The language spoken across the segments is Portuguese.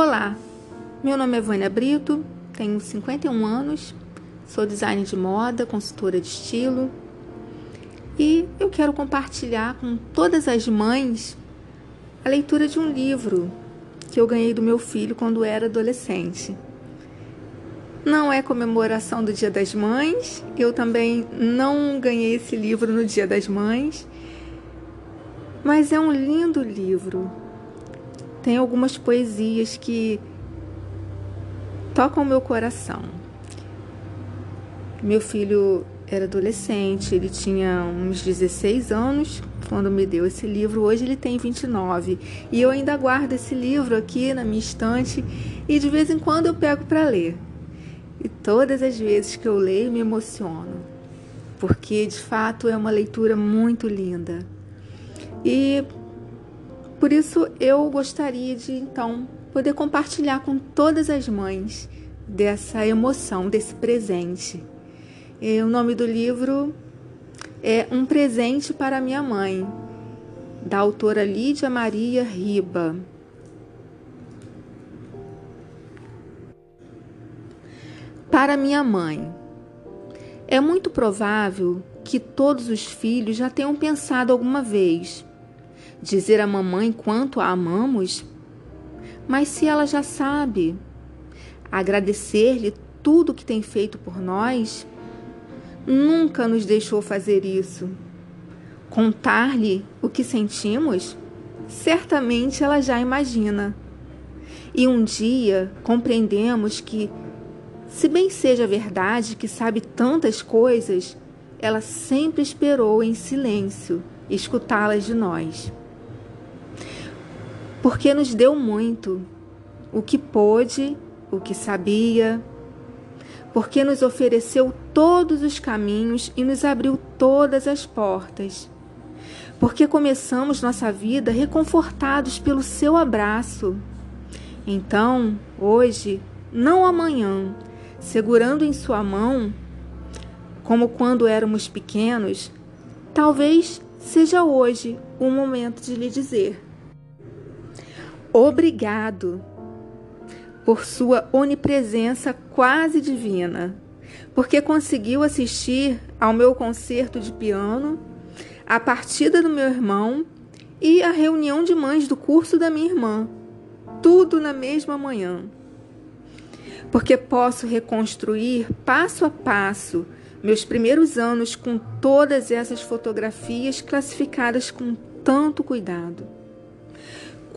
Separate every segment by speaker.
Speaker 1: Olá, meu nome é Vânia Brito, tenho 51 anos, sou designer de moda, consultora de estilo e eu quero compartilhar com todas as mães a leitura de um livro que eu ganhei do meu filho quando era adolescente. Não é comemoração do Dia das Mães, eu também não ganhei esse livro no Dia das Mães, mas é um lindo livro. Tem algumas poesias que tocam meu coração. Meu filho era adolescente, ele tinha uns 16 anos quando me deu esse livro. Hoje ele tem 29 e eu ainda guardo esse livro aqui na minha estante e de vez em quando eu pego para ler. E todas as vezes que eu leio me emociono, porque de fato é uma leitura muito linda. E por isso eu gostaria de então poder compartilhar com todas as mães dessa emoção, desse presente. E o nome do livro é Um Presente para Minha Mãe, da autora Lídia Maria Riba. Para minha mãe. É muito provável que todos os filhos já tenham pensado alguma vez dizer à mamãe quanto a amamos? Mas se ela já sabe, agradecer-lhe tudo que tem feito por nós, nunca nos deixou fazer isso. Contar-lhe o que sentimos, certamente ela já imagina. E um dia compreendemos que, se bem seja verdade que sabe tantas coisas, ela sempre esperou em silêncio escutá-las de nós porque nos deu muito, o que pôde, o que sabia, porque nos ofereceu todos os caminhos e nos abriu todas as portas. Porque começamos nossa vida reconfortados pelo seu abraço. Então, hoje, não amanhã, segurando em sua mão, como quando éramos pequenos, talvez seja hoje o momento de lhe dizer: Obrigado por sua onipresença quase divina, porque conseguiu assistir ao meu concerto de piano, a partida do meu irmão e a reunião de mães do curso da minha irmã, tudo na mesma manhã. Porque posso reconstruir passo a passo meus primeiros anos com todas essas fotografias classificadas com tanto cuidado.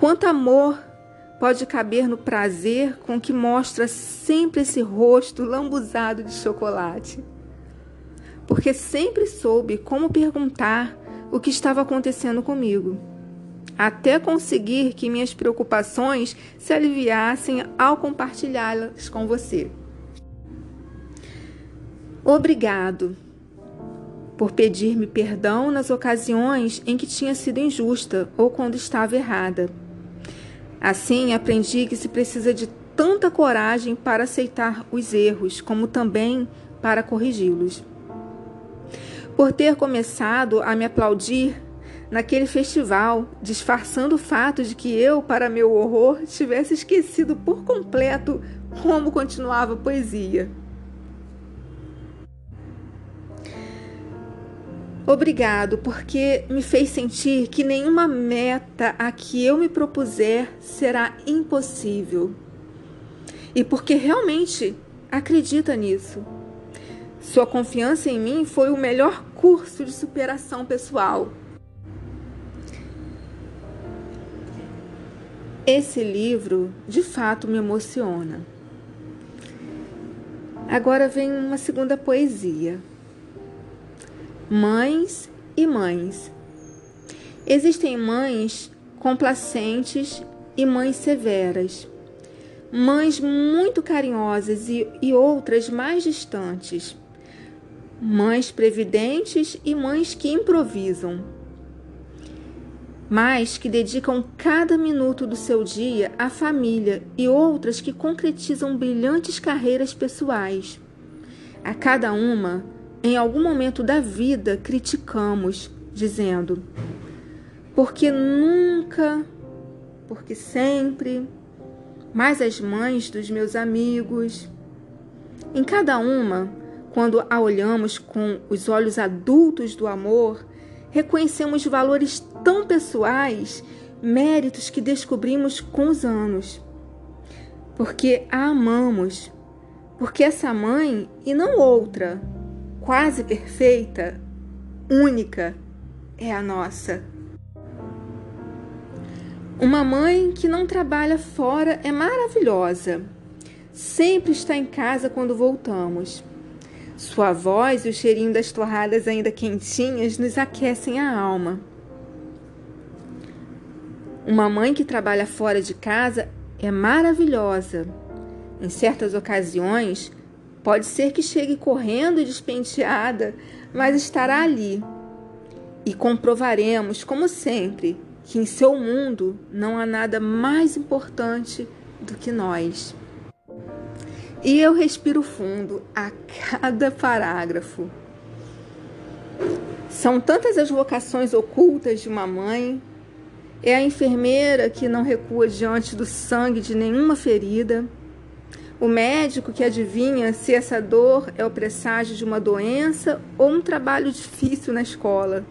Speaker 1: Quanto amor pode caber no prazer com que mostra sempre esse rosto lambuzado de chocolate? Porque sempre soube como perguntar o que estava acontecendo comigo, até conseguir que minhas preocupações se aliviassem ao compartilhá-las com você. Obrigado por pedir-me perdão nas ocasiões em que tinha sido injusta ou quando estava errada Assim, aprendi que se precisa de tanta coragem para aceitar os erros, como também para corrigi-los. Por ter começado a me aplaudir naquele festival, disfarçando o fato de que eu, para meu horror, tivesse esquecido por completo como continuava a poesia. Obrigado, porque me fez sentir que nenhuma meta a que eu me propuser será impossível. E porque realmente acredita nisso. Sua confiança em mim foi o melhor curso de superação pessoal. Esse livro de fato me emociona. Agora vem uma segunda poesia mães e mães. Existem mães complacentes e mães severas, mães muito carinhosas e, e outras mais distantes, mães previdentes e mães que improvisam, mas que dedicam cada minuto do seu dia à família e outras que concretizam brilhantes carreiras pessoais. A cada uma em algum momento da vida criticamos, dizendo: porque nunca, porque sempre, mais as mães dos meus amigos. Em cada uma, quando a olhamos com os olhos adultos do amor, reconhecemos valores tão pessoais, méritos que descobrimos com os anos. Porque a amamos, porque essa mãe, e não outra, quase perfeita, única, é a nossa. Uma mãe que não trabalha fora é maravilhosa. Sempre está em casa quando voltamos. Sua voz e o cheirinho das torradas ainda quentinhas nos aquecem a alma. Uma mãe que trabalha fora de casa é maravilhosa. Em certas ocasiões, pode ser que chegue correndo e despenteada, mas estará ali. E comprovaremos, como sempre, que em seu mundo não há nada mais importante do que nós. E eu respiro fundo a cada parágrafo. São tantas as vocações ocultas de uma mãe. É a enfermeira que não recua diante do sangue de nenhuma ferida. O médico que adivinha se essa dor é o presságio de uma doença ou um trabalho difícil na escola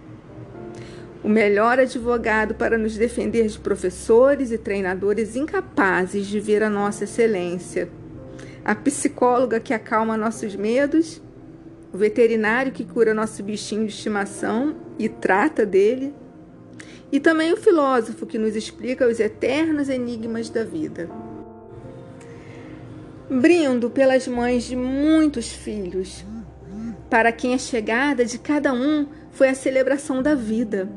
Speaker 1: o melhor advogado para nos defender de professores e treinadores incapazes de ver a nossa excelência, a psicóloga que acalma nossos medos, o veterinário que cura nosso bichinho de estimação e trata dele, e também o filósofo que nos explica os eternos enigmas da vida. Brindo pelas mães de muitos filhos, para quem a chegada de cada um foi a celebração da vida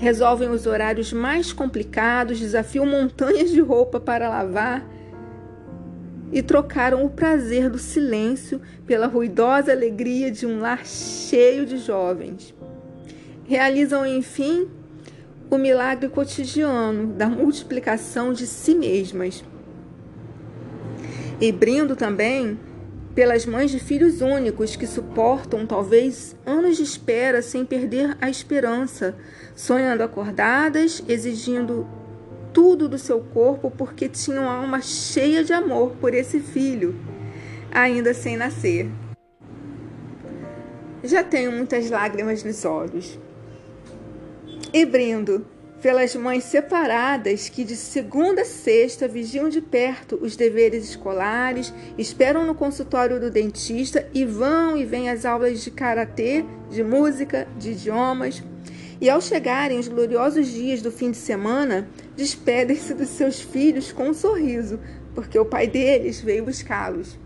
Speaker 1: resolvem os horários mais complicados, desafiam montanhas de roupa para lavar e trocaram o prazer do silêncio pela ruidosa alegria de um lar cheio de jovens. Realizam, enfim, o milagre cotidiano da multiplicação de si mesmas. E brindo também pelas mães de filhos únicos que suportam talvez anos de espera sem perder a esperança, sonhando acordadas, exigindo tudo do seu corpo porque tinham alma cheia de amor por esse filho, ainda sem nascer. Já tenho muitas lágrimas nos olhos. E brindo pelas mães separadas que de segunda a sexta vigiam de perto os deveres escolares, esperam no consultório do dentista e vão e vêm às aulas de karatê, de música, de idiomas. E ao chegarem os gloriosos dias do fim de semana, despedem-se dos seus filhos com um sorriso, porque o pai deles veio buscá-los.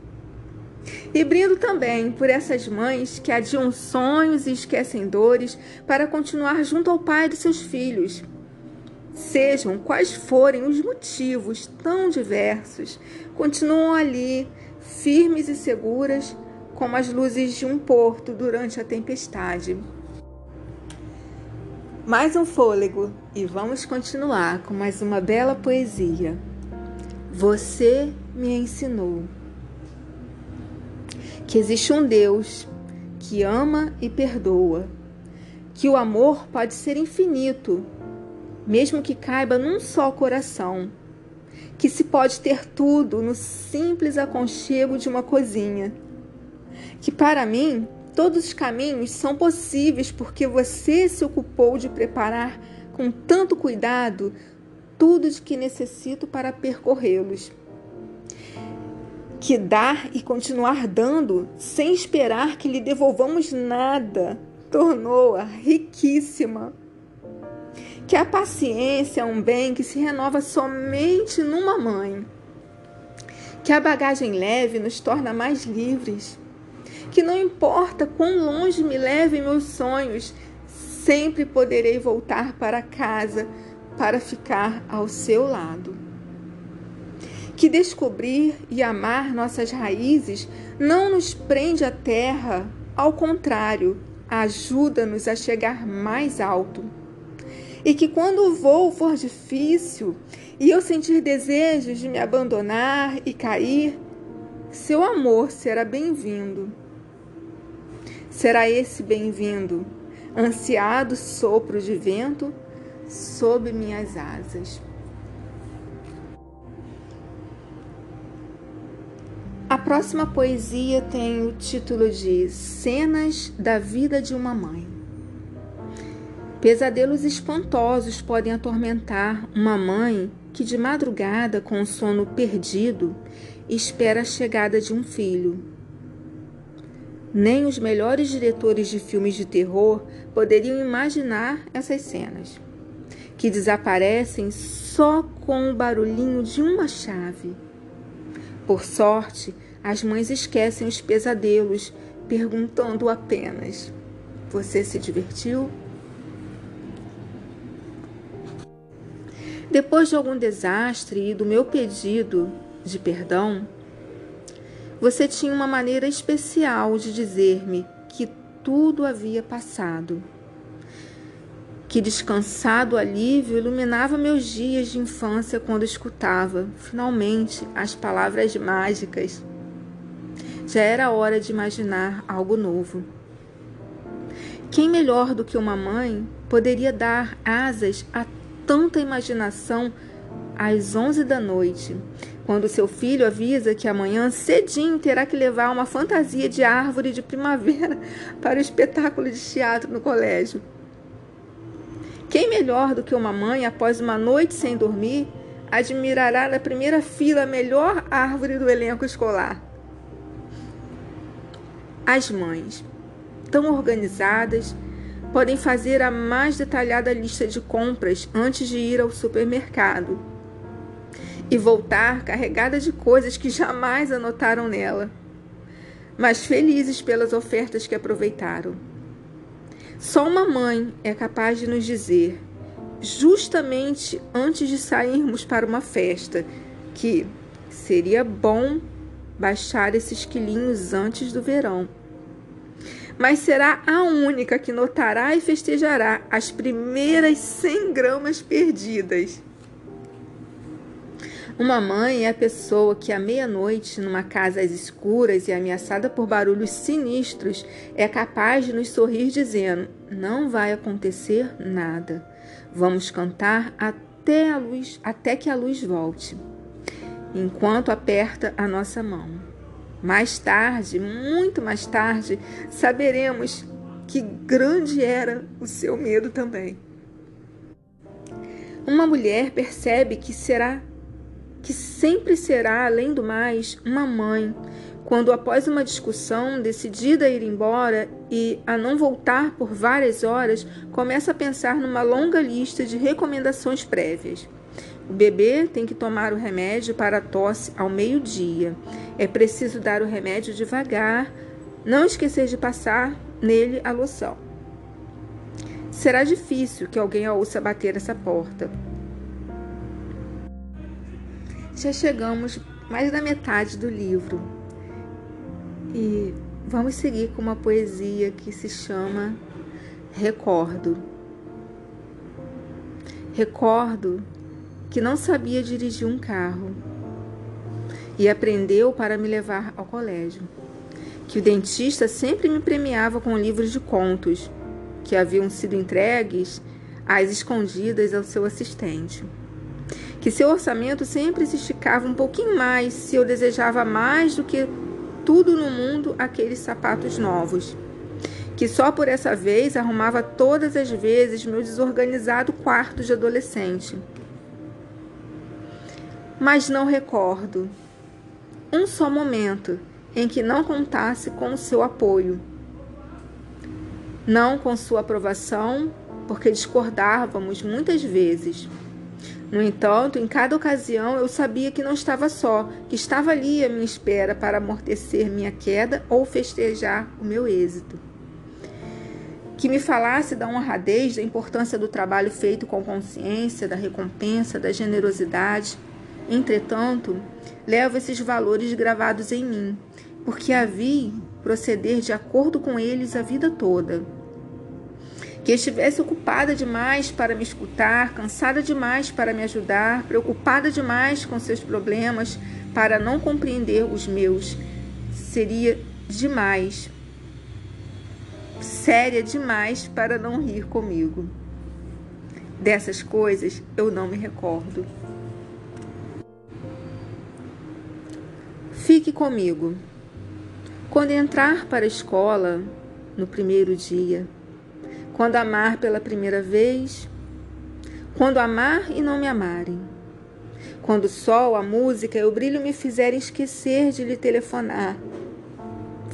Speaker 1: E brindo também por essas mães que adiam sonhos e esquecem dores para continuar junto ao pai de seus filhos Sejam quais forem os motivos tão diversos, continuam ali, firmes e seguras, como as luzes de um porto durante a tempestade. Mais um fôlego e vamos continuar com mais uma bela poesia. Você me ensinou que existe um Deus que ama e perdoa, que o amor pode ser infinito mesmo que caiba num só coração, que se pode ter tudo no simples aconchego de uma cozinha. Que para mim todos os caminhos são possíveis porque você se ocupou de preparar com tanto cuidado tudo de que necessito para percorrê-los. Que dar e continuar dando sem esperar que lhe devolvamos nada tornou-a riquíssima que a paciência é um bem que se renova somente numa mãe, que a bagagem leve nos torna mais livres, que não importa quão longe me levem meus sonhos, sempre poderei voltar para casa para ficar ao seu lado. Que descobrir e amar nossas raízes não nos prende à terra, ao contrário, ajuda-nos a chegar mais alto e que quando o voo for difícil e eu sentir desejos de me abandonar e cair, seu amor será bem-vindo. Será esse bem-vindo, ansiado sopro de vento sob minhas asas. próxima poesia tem o título de Cenas da Vida de uma Mãe. Pesadelos espantosos podem atormentar uma mãe que, de madrugada, com o sono perdido, espera a chegada de um filho. Nem os melhores diretores de filmes de terror poderiam imaginar essas cenas, que desaparecem só com o barulhinho de uma chave. Por sorte, as mães esquecem os pesadelos, perguntando apenas: Você se divertiu? Depois de algum desastre e do meu pedido de perdão, você tinha uma maneira especial de dizer-me que tudo havia passado. Que descansado alívio iluminava meus dias de infância quando escutava, finalmente, as palavras mágicas. Já era hora de imaginar algo novo. Quem melhor do que uma mãe poderia dar asas a tanta imaginação às onze da noite, quando seu filho avisa que amanhã cedinho terá que levar uma fantasia de árvore de primavera para o espetáculo de teatro no colégio. Quem melhor do que uma mãe, após uma noite sem dormir, admirará na primeira fila a melhor árvore do elenco escolar? As mães, tão organizadas, podem fazer a mais detalhada lista de compras antes de ir ao supermercado e voltar carregada de coisas que jamais anotaram nela, mas felizes pelas ofertas que aproveitaram. Só uma mãe é capaz de nos dizer, justamente antes de sairmos para uma festa, que seria bom baixar esses quilinhos antes do verão mas será a única que notará e festejará as primeiras 100 gramas perdidas. Uma mãe é a pessoa que à meia-noite, numa casa às escuras e ameaçada por barulhos sinistros, é capaz de nos sorrir dizendo: "Não vai acontecer nada. Vamos cantar até a luz, até que a luz volte." Enquanto aperta a nossa mão. Mais tarde, muito mais tarde, saberemos que grande era o seu medo também. Uma mulher percebe que será que sempre será, além do mais, uma mãe, quando após uma discussão decidida a ir embora e a não voltar por várias horas, começa a pensar numa longa lista de recomendações prévias. O bebê tem que tomar o remédio para a tosse ao meio-dia. É preciso dar o remédio devagar, não esquecer de passar nele a loção. Será difícil que alguém a ouça bater essa porta. Já chegamos mais da metade do livro e vamos seguir com uma poesia que se chama Recordo. Recordo que não sabia dirigir um carro e aprendeu para me levar ao colégio. Que o dentista sempre me premiava com livros de contos que haviam sido entregues às escondidas ao seu assistente. Que seu orçamento sempre se esticava um pouquinho mais se eu desejava mais do que tudo no mundo aqueles sapatos novos. Que só por essa vez arrumava todas as vezes meu desorganizado quarto de adolescente mas não recordo um só momento em que não contasse com o seu apoio. Não com sua aprovação, porque discordávamos muitas vezes. No entanto, em cada ocasião eu sabia que não estava só, que estava ali à minha espera para amortecer minha queda ou festejar o meu êxito. Que me falasse da honradez, da importância do trabalho feito com consciência, da recompensa, da generosidade Entretanto, levo esses valores gravados em mim, porque a vi proceder de acordo com eles a vida toda. Que estivesse ocupada demais para me escutar, cansada demais para me ajudar, preocupada demais com seus problemas para não compreender os meus, seria demais, séria demais para não rir comigo. Dessas coisas eu não me recordo. Fique comigo. Quando entrar para a escola no primeiro dia, quando amar pela primeira vez, quando amar e não me amarem, quando o sol, a música e o brilho me fizerem esquecer de lhe telefonar,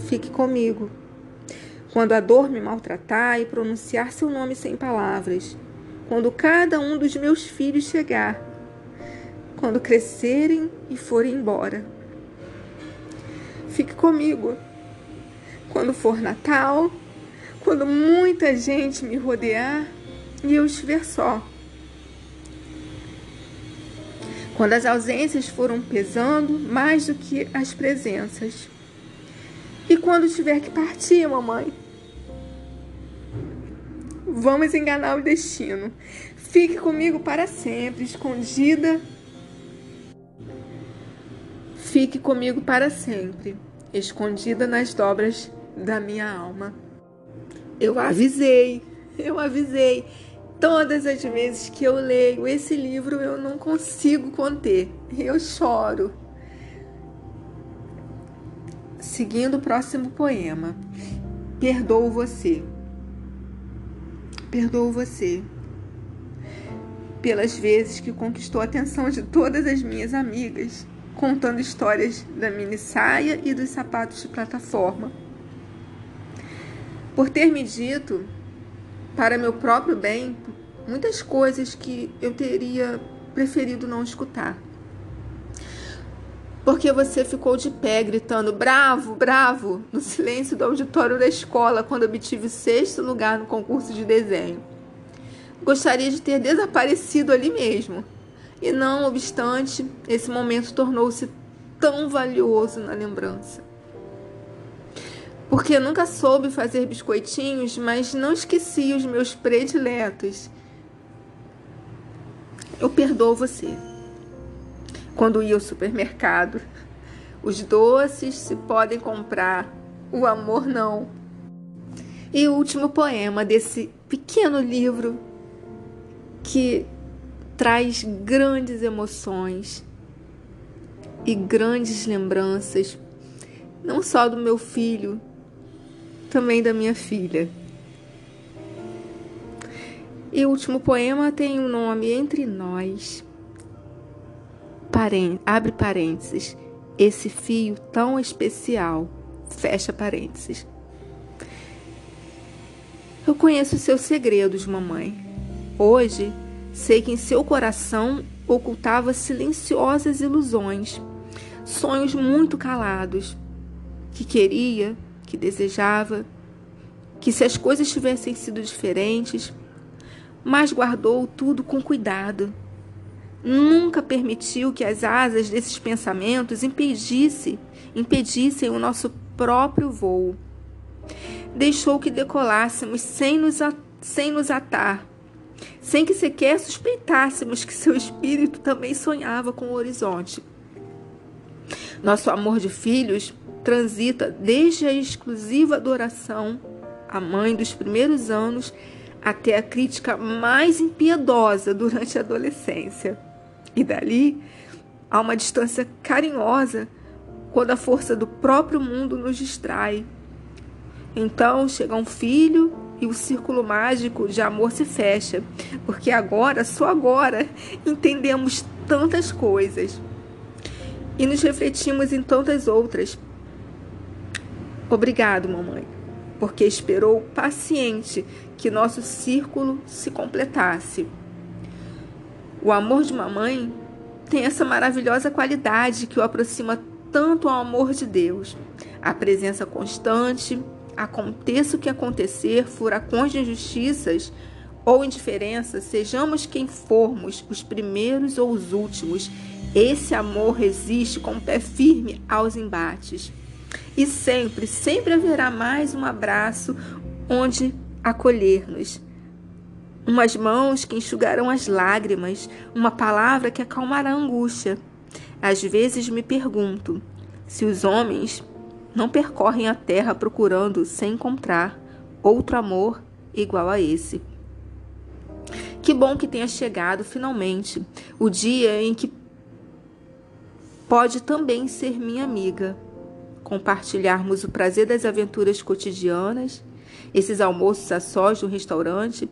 Speaker 1: fique comigo. Quando a dor me maltratar e pronunciar seu nome sem palavras, quando cada um dos meus filhos chegar, quando crescerem e forem embora. Comigo. Quando for Natal, quando muita gente me rodear e eu estiver só. Quando as ausências foram pesando mais do que as presenças. E quando tiver que partir, mamãe, vamos enganar o destino. Fique comigo para sempre, escondida Fique comigo para sempre, escondida nas dobras da minha alma. Eu avisei, eu avisei. Todas as vezes que eu leio esse livro, eu não consigo conter. Eu choro. Seguindo o próximo poema. Perdoo você. Perdoo você pelas vezes que conquistou a atenção de todas as minhas amigas contando histórias da mini saia e dos sapatos de plataforma. Por ter me dito, para meu próprio bem, muitas coisas que eu teria preferido não escutar. Porque você ficou de pé gritando bravo, bravo, no silêncio do auditório da escola quando obtive o sexto lugar no concurso de desenho. Gostaria de ter desaparecido ali mesmo e não obstante, esse momento tornou-se tão valioso na lembrança. Porque nunca soube fazer biscoitinhos, mas não esqueci os meus prediletos. Eu perdoo você. Quando ia ao supermercado, os doces se podem comprar, o amor não. E o último poema desse pequeno livro que traz grandes emoções e grandes lembranças, não só do meu filho, também da minha filha. E o último poema tem o um nome Entre Nós. Abre parênteses. Esse fio tão especial. Fecha parênteses. Eu conheço seus segredos, mamãe. Hoje Sei que em seu coração ocultava silenciosas ilusões, sonhos muito calados, que queria, que desejava, que se as coisas tivessem sido diferentes, mas guardou tudo com cuidado. Nunca permitiu que as asas desses pensamentos impedisse, impedissem o nosso próprio voo. Deixou que decolássemos sem nos, sem nos atar, sem que sequer suspeitássemos que seu espírito também sonhava com o horizonte. Nosso amor de filhos transita desde a exclusiva adoração à mãe dos primeiros anos até a crítica mais impiedosa durante a adolescência. E dali há uma distância carinhosa quando a força do próprio mundo nos distrai. Então chega um filho e o círculo mágico de amor se fecha, porque agora, só agora, entendemos tantas coisas e nos refletimos em tantas outras. Obrigado, mamãe, porque esperou paciente que nosso círculo se completasse. O amor de mamãe tem essa maravilhosa qualidade que o aproxima tanto ao amor de Deus, a presença constante, aconteça o que acontecer, furacões de injustiças ou indiferença, sejamos quem formos, os primeiros ou os últimos, esse amor resiste com o pé firme aos embates. E sempre, sempre haverá mais um abraço onde acolher-nos. Umas mãos que enxugarão as lágrimas, uma palavra que acalmará a angústia. Às vezes me pergunto se os homens não percorrem a terra procurando sem encontrar outro amor igual a esse. Que bom que tenha chegado finalmente o dia em que pode também ser minha amiga. Compartilharmos o prazer das aventuras cotidianas, esses almoços a sós no restaurante,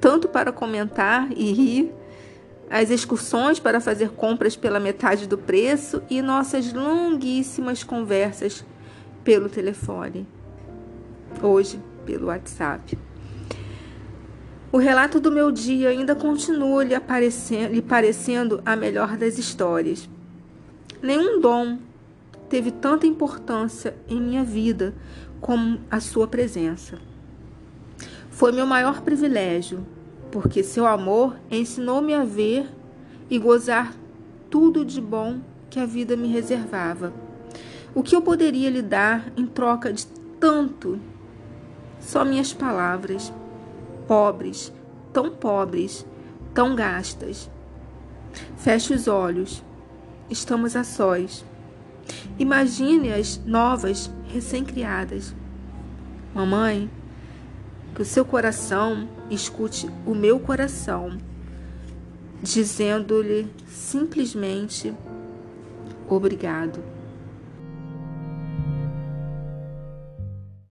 Speaker 1: tanto para comentar e rir, as excursões para fazer compras pela metade do preço e nossas longuíssimas conversas pelo telefone. Hoje, pelo WhatsApp. O relato do meu dia ainda continua lhe, lhe parecendo a melhor das histórias. Nenhum dom teve tanta importância em minha vida como a sua presença. Foi meu maior privilégio, porque seu amor ensinou-me a ver e gozar tudo de bom que a vida me reservava. O que eu poderia lhe dar em troca de tanto? Só minhas palavras pobres, tão pobres, tão gastas. Feche os olhos. Estamos a sós. Imagine as novas recém-criadas. Mamãe, que o seu coração escute o meu coração, dizendo-lhe simplesmente obrigado.